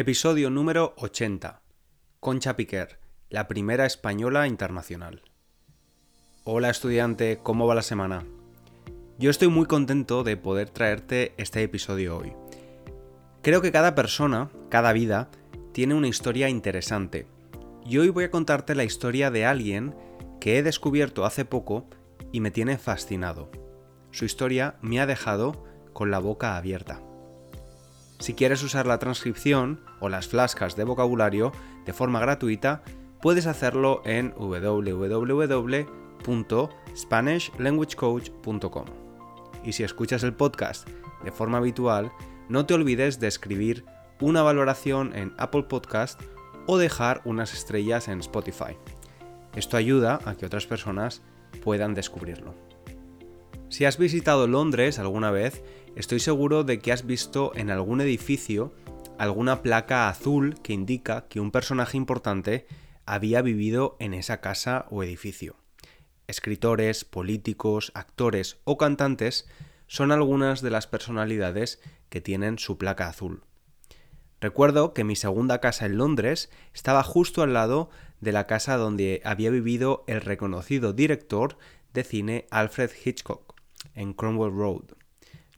Episodio número 80. Concha Piquer, la primera española internacional. Hola estudiante, ¿cómo va la semana? Yo estoy muy contento de poder traerte este episodio hoy. Creo que cada persona, cada vida, tiene una historia interesante. Y hoy voy a contarte la historia de alguien que he descubierto hace poco y me tiene fascinado. Su historia me ha dejado con la boca abierta. Si quieres usar la transcripción o las flascas de vocabulario de forma gratuita, puedes hacerlo en www.spanishlanguagecoach.com. Y si escuchas el podcast de forma habitual, no te olvides de escribir una valoración en Apple Podcast o dejar unas estrellas en Spotify. Esto ayuda a que otras personas puedan descubrirlo. Si has visitado Londres alguna vez, estoy seguro de que has visto en algún edificio alguna placa azul que indica que un personaje importante había vivido en esa casa o edificio. Escritores, políticos, actores o cantantes son algunas de las personalidades que tienen su placa azul. Recuerdo que mi segunda casa en Londres estaba justo al lado de la casa donde había vivido el reconocido director de cine Alfred Hitchcock en Cromwell Road.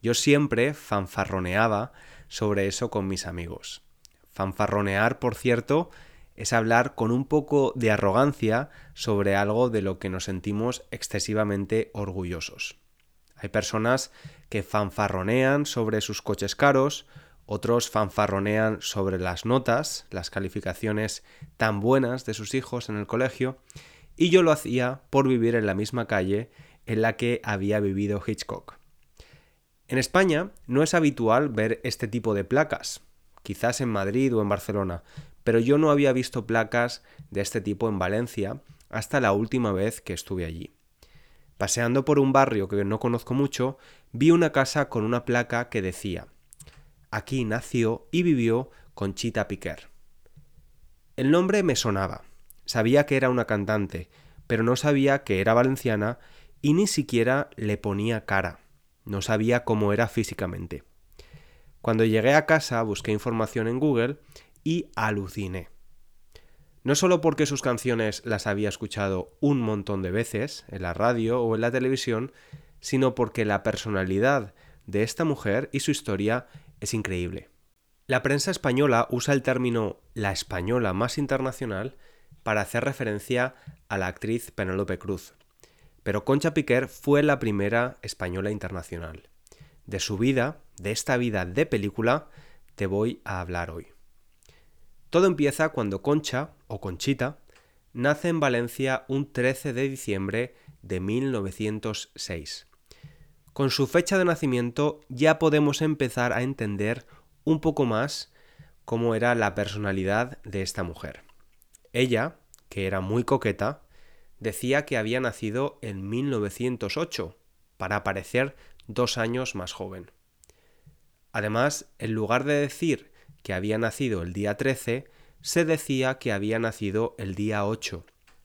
Yo siempre fanfarroneaba sobre eso con mis amigos. Fanfarronear, por cierto, es hablar con un poco de arrogancia sobre algo de lo que nos sentimos excesivamente orgullosos. Hay personas que fanfarronean sobre sus coches caros, otros fanfarronean sobre las notas, las calificaciones tan buenas de sus hijos en el colegio, y yo lo hacía por vivir en la misma calle en la que había vivido Hitchcock. En España no es habitual ver este tipo de placas, quizás en Madrid o en Barcelona, pero yo no había visto placas de este tipo en Valencia hasta la última vez que estuve allí. Paseando por un barrio que no conozco mucho, vi una casa con una placa que decía Aquí nació y vivió Conchita Piquer. El nombre me sonaba. Sabía que era una cantante, pero no sabía que era valenciana y ni siquiera le ponía cara. No sabía cómo era físicamente. Cuando llegué a casa busqué información en Google y aluciné. No solo porque sus canciones las había escuchado un montón de veces en la radio o en la televisión, sino porque la personalidad de esta mujer y su historia es increíble. La prensa española usa el término la española más internacional para hacer referencia a la actriz Penélope Cruz, pero Concha Piquer fue la primera española internacional. De su vida, de esta vida de película, te voy a hablar hoy. Todo empieza cuando Concha, o Conchita, nace en Valencia un 13 de diciembre de 1906. Con su fecha de nacimiento ya podemos empezar a entender un poco más cómo era la personalidad de esta mujer. Ella, que era muy coqueta, decía que había nacido en 1908, para parecer dos años más joven. Además, en lugar de decir que había nacido el día 13, se decía que había nacido el día 8,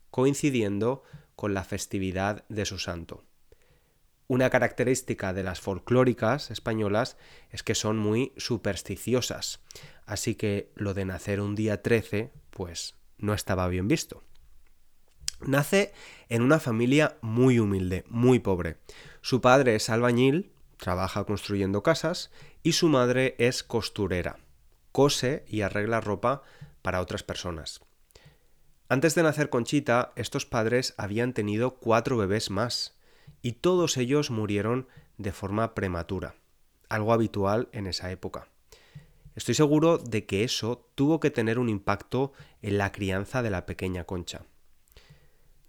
coincidiendo con la festividad de su santo. Una característica de las folclóricas españolas es que son muy supersticiosas, así que lo de nacer un día 13, pues no estaba bien visto. Nace en una familia muy humilde, muy pobre. Su padre es albañil, trabaja construyendo casas, y su madre es costurera. Cose y arregla ropa para otras personas. Antes de nacer Conchita, estos padres habían tenido cuatro bebés más, y todos ellos murieron de forma prematura, algo habitual en esa época. Estoy seguro de que eso tuvo que tener un impacto en la crianza de la pequeña Concha.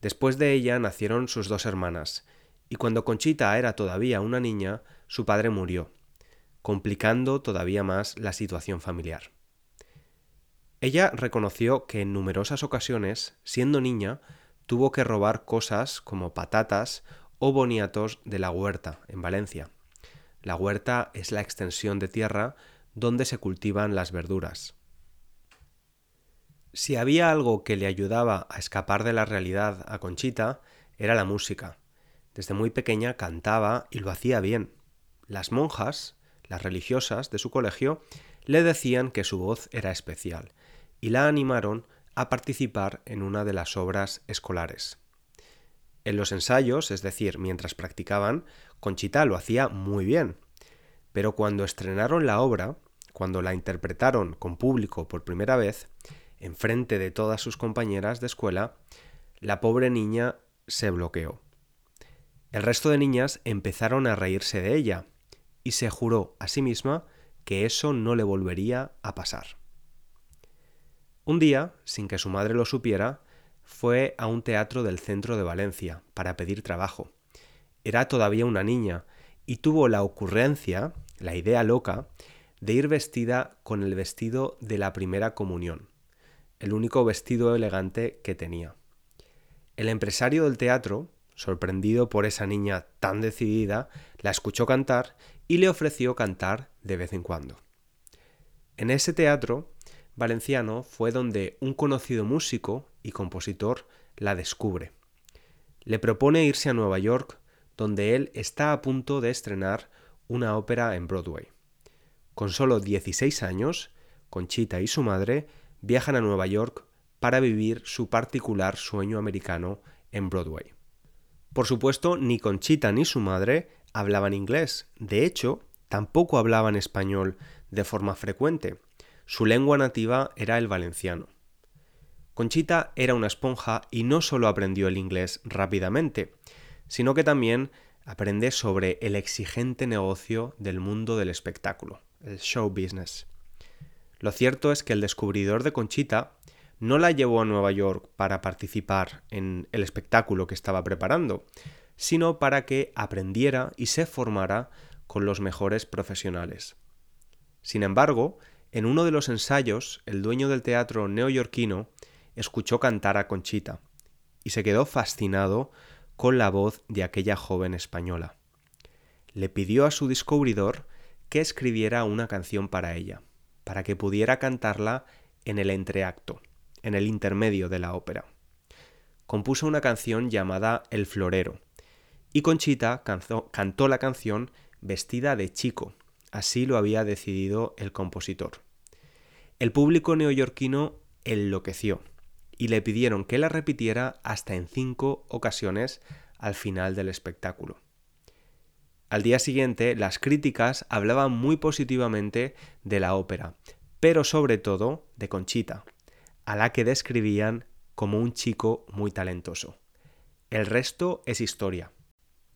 Después de ella nacieron sus dos hermanas, y cuando Conchita era todavía una niña, su padre murió, complicando todavía más la situación familiar. Ella reconoció que en numerosas ocasiones, siendo niña, tuvo que robar cosas como patatas o boniatos de la huerta en Valencia. La huerta es la extensión de tierra donde se cultivan las verduras. Si había algo que le ayudaba a escapar de la realidad a Conchita, era la música. Desde muy pequeña cantaba y lo hacía bien. Las monjas, las religiosas de su colegio, le decían que su voz era especial y la animaron a participar en una de las obras escolares. En los ensayos, es decir, mientras practicaban, Conchita lo hacía muy bien, pero cuando estrenaron la obra, cuando la interpretaron con público por primera vez, en frente de todas sus compañeras de escuela, la pobre niña se bloqueó. El resto de niñas empezaron a reírse de ella y se juró a sí misma que eso no le volvería a pasar. Un día, sin que su madre lo supiera, fue a un teatro del centro de Valencia para pedir trabajo. Era todavía una niña y tuvo la ocurrencia, la idea loca, de ir vestida con el vestido de la primera comunión, el único vestido elegante que tenía. El empresario del teatro, sorprendido por esa niña tan decidida, la escuchó cantar y le ofreció cantar de vez en cuando. En ese teatro valenciano fue donde un conocido músico y compositor la descubre. Le propone irse a Nueva York, donde él está a punto de estrenar una ópera en Broadway. Con solo 16 años, Conchita y su madre viajan a Nueva York para vivir su particular sueño americano en Broadway. Por supuesto, ni Conchita ni su madre hablaban inglés. De hecho, tampoco hablaban español de forma frecuente. Su lengua nativa era el valenciano. Conchita era una esponja y no solo aprendió el inglés rápidamente, sino que también aprende sobre el exigente negocio del mundo del espectáculo, el show business. Lo cierto es que el descubridor de Conchita no la llevó a Nueva York para participar en el espectáculo que estaba preparando, sino para que aprendiera y se formara con los mejores profesionales. Sin embargo, en uno de los ensayos, el dueño del teatro neoyorquino escuchó cantar a Conchita y se quedó fascinado con la voz de aquella joven española. Le pidió a su descubridor que escribiera una canción para ella, para que pudiera cantarla en el entreacto en el intermedio de la ópera. Compuso una canción llamada El Florero, y Conchita cantó la canción vestida de chico, así lo había decidido el compositor. El público neoyorquino enloqueció y le pidieron que la repitiera hasta en cinco ocasiones al final del espectáculo. Al día siguiente, las críticas hablaban muy positivamente de la ópera, pero sobre todo de Conchita, a la que describían como un chico muy talentoso. El resto es historia.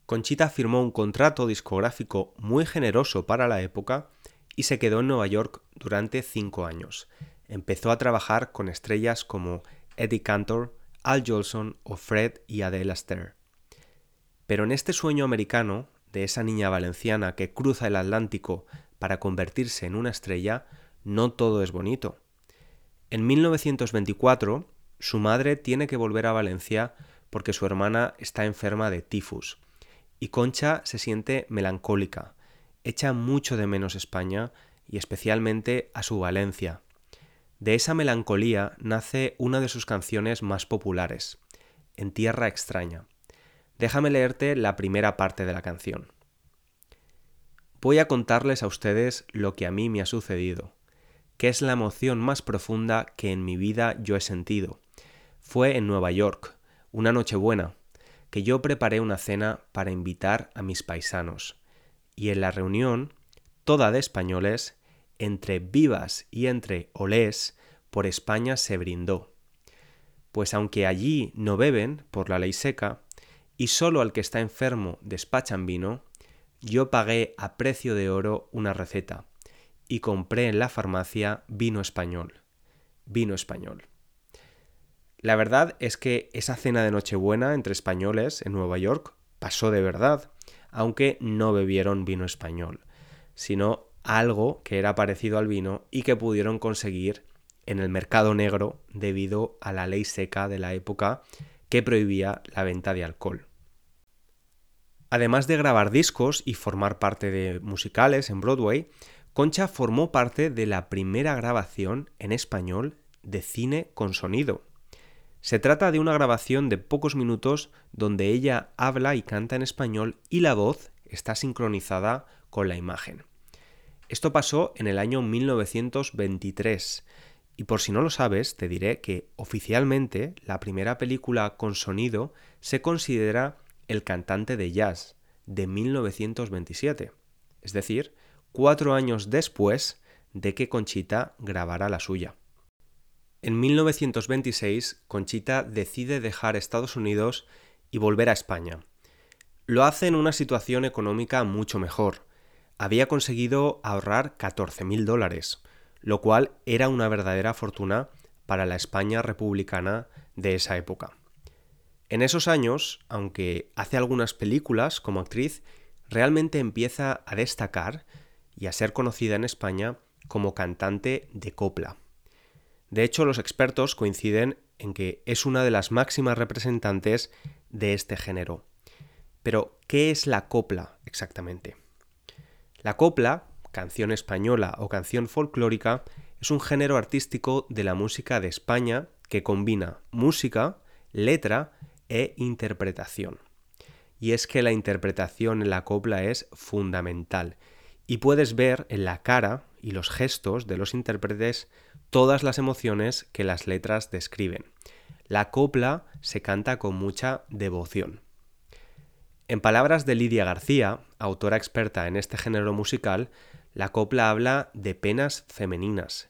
Conchita firmó un contrato discográfico muy generoso para la época y se quedó en Nueva York durante cinco años. Empezó a trabajar con estrellas como Eddie Cantor, Al Jolson o Fred y Adele Astaire. Pero en este sueño americano de esa niña valenciana que cruza el Atlántico para convertirse en una estrella, no todo es bonito. En 1924, su madre tiene que volver a Valencia porque su hermana está enferma de tifus. Y Concha se siente melancólica, echa mucho de menos España y especialmente a su Valencia. De esa melancolía nace una de sus canciones más populares, En Tierra extraña. Déjame leerte la primera parte de la canción. Voy a contarles a ustedes lo que a mí me ha sucedido que es la emoción más profunda que en mi vida yo he sentido. Fue en Nueva York, una noche buena, que yo preparé una cena para invitar a mis paisanos. Y en la reunión, toda de españoles, entre vivas y entre olés, por España se brindó. Pues aunque allí no beben por la ley seca, y solo al que está enfermo despachan vino, yo pagué a precio de oro una receta, y compré en la farmacia vino español. Vino español. La verdad es que esa cena de Nochebuena entre españoles en Nueva York pasó de verdad, aunque no bebieron vino español, sino algo que era parecido al vino y que pudieron conseguir en el mercado negro debido a la ley seca de la época que prohibía la venta de alcohol. Además de grabar discos y formar parte de musicales en Broadway, Concha formó parte de la primera grabación en español de cine con sonido. Se trata de una grabación de pocos minutos donde ella habla y canta en español y la voz está sincronizada con la imagen. Esto pasó en el año 1923. Y por si no lo sabes, te diré que oficialmente la primera película con sonido se considera El cantante de jazz, de 1927. Es decir, cuatro años después de que Conchita grabara la suya. En 1926, Conchita decide dejar Estados Unidos y volver a España. Lo hace en una situación económica mucho mejor. Había conseguido ahorrar 14.000 dólares, lo cual era una verdadera fortuna para la España republicana de esa época. En esos años, aunque hace algunas películas como actriz, realmente empieza a destacar y a ser conocida en España como cantante de copla. De hecho, los expertos coinciden en que es una de las máximas representantes de este género. Pero, ¿qué es la copla exactamente? La copla, canción española o canción folclórica, es un género artístico de la música de España que combina música, letra e interpretación. Y es que la interpretación en la copla es fundamental y puedes ver en la cara y los gestos de los intérpretes todas las emociones que las letras describen. La copla se canta con mucha devoción. En palabras de Lidia García, autora experta en este género musical, la copla habla de penas femeninas,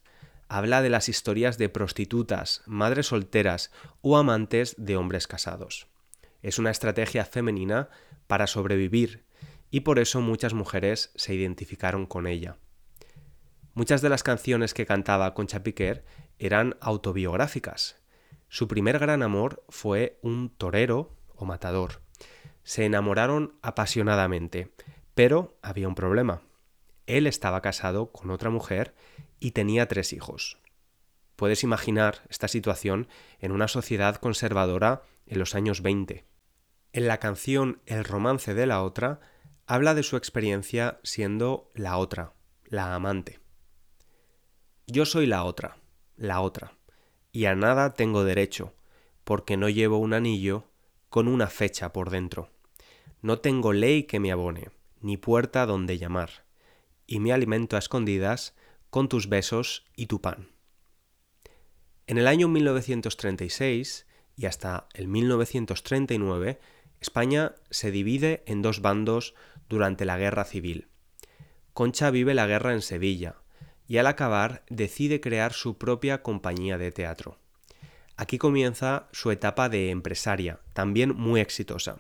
habla de las historias de prostitutas, madres solteras o amantes de hombres casados. Es una estrategia femenina para sobrevivir y por eso muchas mujeres se identificaron con ella. Muchas de las canciones que cantaba Concha Piquer eran autobiográficas. Su primer gran amor fue un torero o matador. Se enamoraron apasionadamente, pero había un problema. Él estaba casado con otra mujer y tenía tres hijos. Puedes imaginar esta situación en una sociedad conservadora en los años 20. En la canción El romance de la otra habla de su experiencia siendo la otra, la amante. Yo soy la otra, la otra, y a nada tengo derecho, porque no llevo un anillo con una fecha por dentro. No tengo ley que me abone, ni puerta donde llamar, y me alimento a escondidas con tus besos y tu pan. En el año 1936 y hasta el 1939, España se divide en dos bandos durante la Guerra Civil. Concha vive la guerra en Sevilla y al acabar decide crear su propia compañía de teatro. Aquí comienza su etapa de empresaria, también muy exitosa.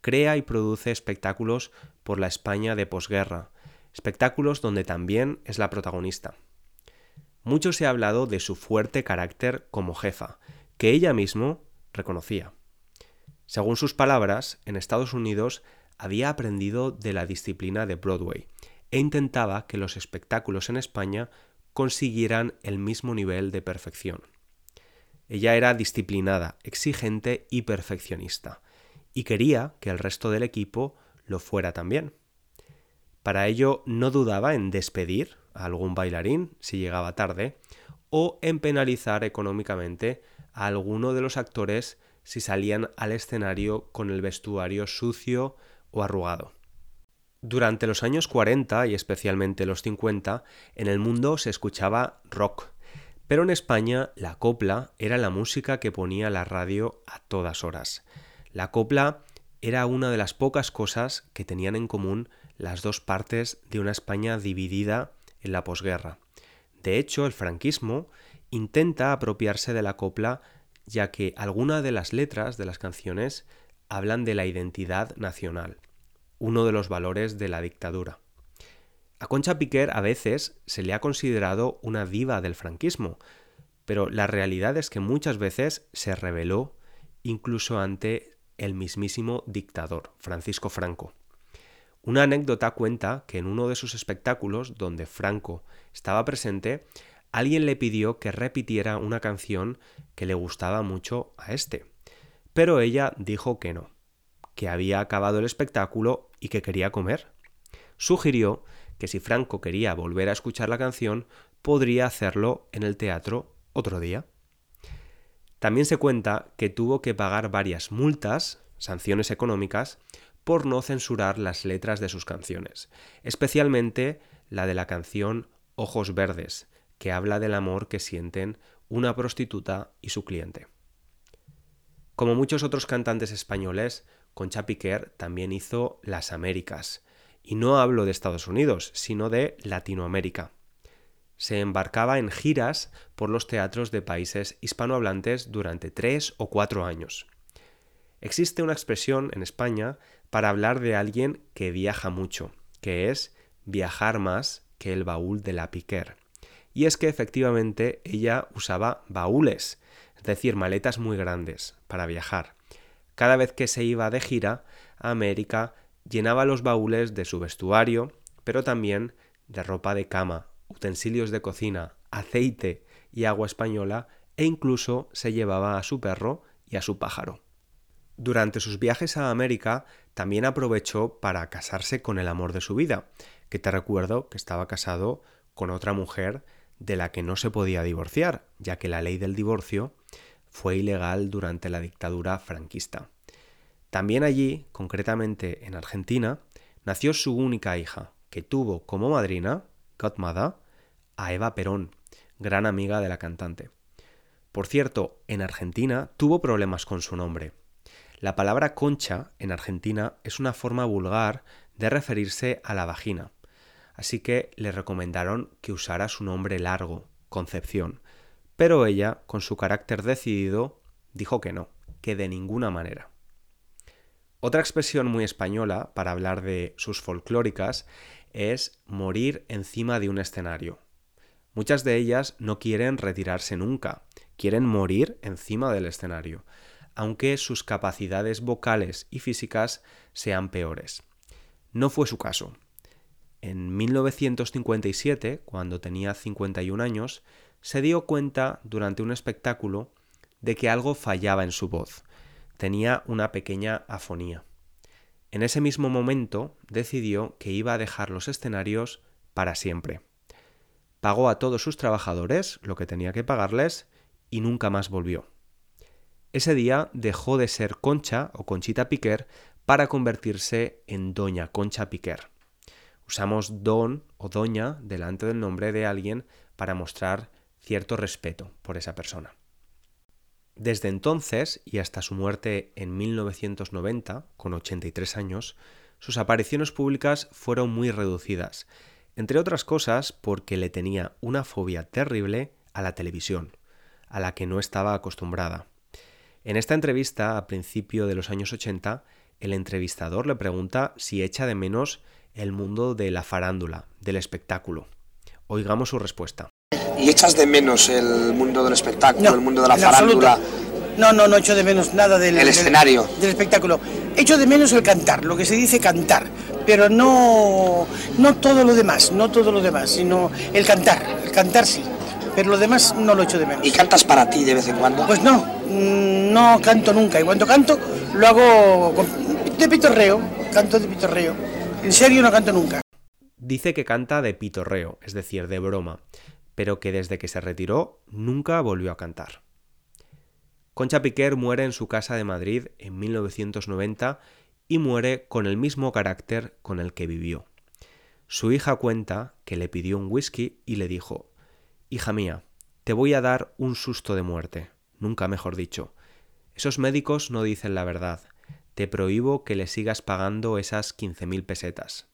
Crea y produce espectáculos por la España de posguerra, espectáculos donde también es la protagonista. Mucho se ha hablado de su fuerte carácter como jefa, que ella mismo reconocía. Según sus palabras, en Estados Unidos había aprendido de la disciplina de Broadway e intentaba que los espectáculos en España consiguieran el mismo nivel de perfección. Ella era disciplinada, exigente y perfeccionista, y quería que el resto del equipo lo fuera también. Para ello no dudaba en despedir a algún bailarín si llegaba tarde, o en penalizar económicamente a alguno de los actores si salían al escenario con el vestuario sucio o arrugado. Durante los años 40 y especialmente los 50, en el mundo se escuchaba rock, pero en España la copla era la música que ponía la radio a todas horas. La copla era una de las pocas cosas que tenían en común las dos partes de una España dividida en la posguerra. De hecho, el franquismo intenta apropiarse de la copla ya que algunas de las letras de las canciones hablan de la identidad nacional, uno de los valores de la dictadura. A Concha Piquer a veces se le ha considerado una diva del franquismo, pero la realidad es que muchas veces se rebeló incluso ante el mismísimo dictador, Francisco Franco. Una anécdota cuenta que en uno de sus espectáculos, donde Franco estaba presente, alguien le pidió que repitiera una canción que le gustaba mucho a este. Pero ella dijo que no, que había acabado el espectáculo y que quería comer. Sugirió que si Franco quería volver a escuchar la canción, podría hacerlo en el teatro otro día. También se cuenta que tuvo que pagar varias multas, sanciones económicas, por no censurar las letras de sus canciones, especialmente la de la canción Ojos Verdes, que habla del amor que sienten una prostituta y su cliente. Como muchos otros cantantes españoles, Concha Piquer también hizo Las Américas, y no hablo de Estados Unidos, sino de Latinoamérica. Se embarcaba en giras por los teatros de países hispanohablantes durante tres o cuatro años. Existe una expresión en España para hablar de alguien que viaja mucho, que es viajar más que el baúl de la Piquer. Y es que efectivamente ella usaba baúles, es decir, maletas muy grandes para viajar. Cada vez que se iba de gira a América, llenaba los baúles de su vestuario, pero también de ropa de cama, utensilios de cocina, aceite y agua española, e incluso se llevaba a su perro y a su pájaro. Durante sus viajes a América también aprovechó para casarse con el amor de su vida, que te recuerdo que estaba casado con otra mujer de la que no se podía divorciar, ya que la ley del divorcio fue ilegal durante la dictadura franquista. También allí, concretamente en Argentina, nació su única hija, que tuvo como madrina, godmother, a Eva Perón, gran amiga de la cantante. Por cierto, en Argentina tuvo problemas con su nombre. La palabra concha en Argentina es una forma vulgar de referirse a la vagina, así que le recomendaron que usara su nombre largo, Concepción, pero ella, con su carácter decidido, dijo que no, que de ninguna manera. Otra expresión muy española para hablar de sus folclóricas es morir encima de un escenario. Muchas de ellas no quieren retirarse nunca, quieren morir encima del escenario, aunque sus capacidades vocales y físicas sean peores. No fue su caso. En 1957, cuando tenía 51 años, se dio cuenta durante un espectáculo de que algo fallaba en su voz. Tenía una pequeña afonía. En ese mismo momento decidió que iba a dejar los escenarios para siempre. Pagó a todos sus trabajadores lo que tenía que pagarles y nunca más volvió. Ese día dejó de ser Concha o Conchita Piquer para convertirse en Doña Concha Piquer. Usamos don o doña delante del nombre de alguien para mostrar cierto respeto por esa persona. Desde entonces y hasta su muerte en 1990, con 83 años, sus apariciones públicas fueron muy reducidas, entre otras cosas porque le tenía una fobia terrible a la televisión, a la que no estaba acostumbrada. En esta entrevista, a principio de los años 80, el entrevistador le pregunta si echa de menos el mundo de la farándula, del espectáculo. Oigamos su respuesta. ¿Y echas de menos el mundo del espectáculo, el mundo de la farándula? No, no, no echo de menos nada del, el escenario. Del, espectáculo. Echo de menos el cantar, lo que se dice cantar, pero no, no todo lo demás, no todo lo demás, sino el cantar, el cantar sí pero lo demás no lo echo de menos. ¿Y cantas para ti de vez en cuando? Pues no, mm, no canto nunca. Y cuando canto, lo hago de pitorreo, canto de pitorreo. En serio no canto nunca. Dice que canta de pitorreo, es decir, de broma, pero que desde que se retiró nunca volvió a cantar. Concha Piquer muere en su casa de Madrid en 1990 y muere con el mismo carácter con el que vivió. Su hija cuenta que le pidió un whisky y le dijo Hija mía, te voy a dar un susto de muerte, nunca mejor dicho. Esos médicos no dicen la verdad. Te prohíbo que le sigas pagando esas quince mil pesetas.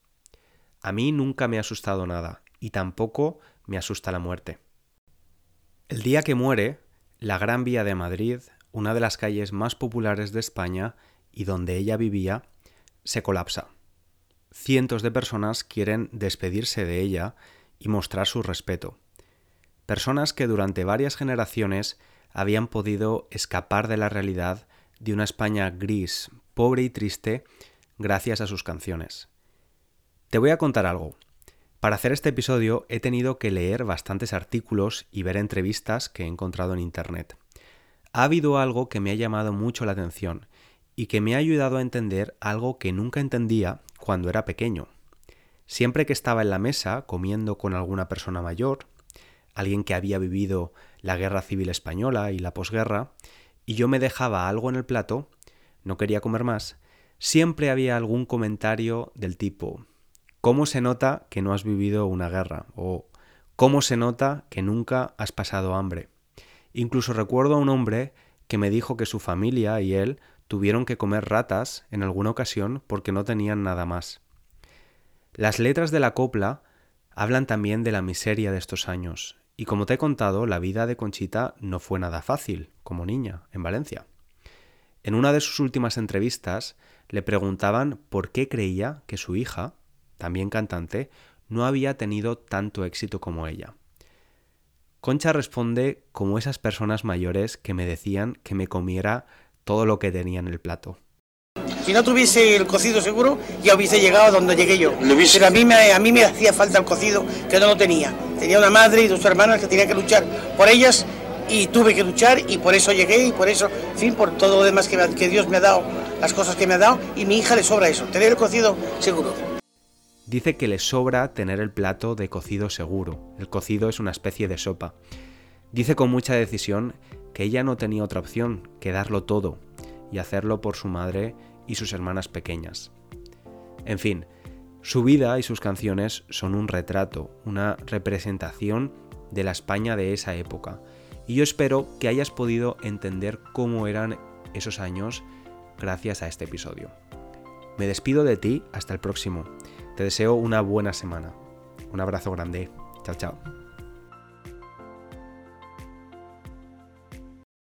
A mí nunca me ha asustado nada, y tampoco me asusta la muerte. El día que muere, la Gran Vía de Madrid, una de las calles más populares de España y donde ella vivía, se colapsa. Cientos de personas quieren despedirse de ella y mostrar su respeto personas que durante varias generaciones habían podido escapar de la realidad de una España gris, pobre y triste gracias a sus canciones. Te voy a contar algo. Para hacer este episodio he tenido que leer bastantes artículos y ver entrevistas que he encontrado en Internet. Ha habido algo que me ha llamado mucho la atención y que me ha ayudado a entender algo que nunca entendía cuando era pequeño. Siempre que estaba en la mesa comiendo con alguna persona mayor, alguien que había vivido la guerra civil española y la posguerra, y yo me dejaba algo en el plato, no quería comer más, siempre había algún comentario del tipo, ¿Cómo se nota que no has vivido una guerra? O ¿cómo se nota que nunca has pasado hambre? Incluso recuerdo a un hombre que me dijo que su familia y él tuvieron que comer ratas en alguna ocasión porque no tenían nada más. Las letras de la copla hablan también de la miseria de estos años, y como te he contado, la vida de Conchita no fue nada fácil, como niña, en Valencia. En una de sus últimas entrevistas le preguntaban por qué creía que su hija, también cantante, no había tenido tanto éxito como ella. Concha responde como esas personas mayores que me decían que me comiera todo lo que tenía en el plato. Si no tuviese el cocido seguro, ya hubiese llegado a donde llegué yo. Pero a mí, me, a mí me hacía falta el cocido que no lo tenía. Tenía una madre y dos hermanas que tenía que luchar por ellas y tuve que luchar y por eso llegué y por eso, en fin, por todo lo demás que, que Dios me ha dado, las cosas que me ha dado y mi hija le sobra eso, tener el cocido seguro. Dice que le sobra tener el plato de cocido seguro. El cocido es una especie de sopa. Dice con mucha decisión que ella no tenía otra opción que darlo todo y hacerlo por su madre y sus hermanas pequeñas. En fin, su vida y sus canciones son un retrato, una representación de la España de esa época, y yo espero que hayas podido entender cómo eran esos años gracias a este episodio. Me despido de ti hasta el próximo. Te deseo una buena semana. Un abrazo grande. Chao, chao.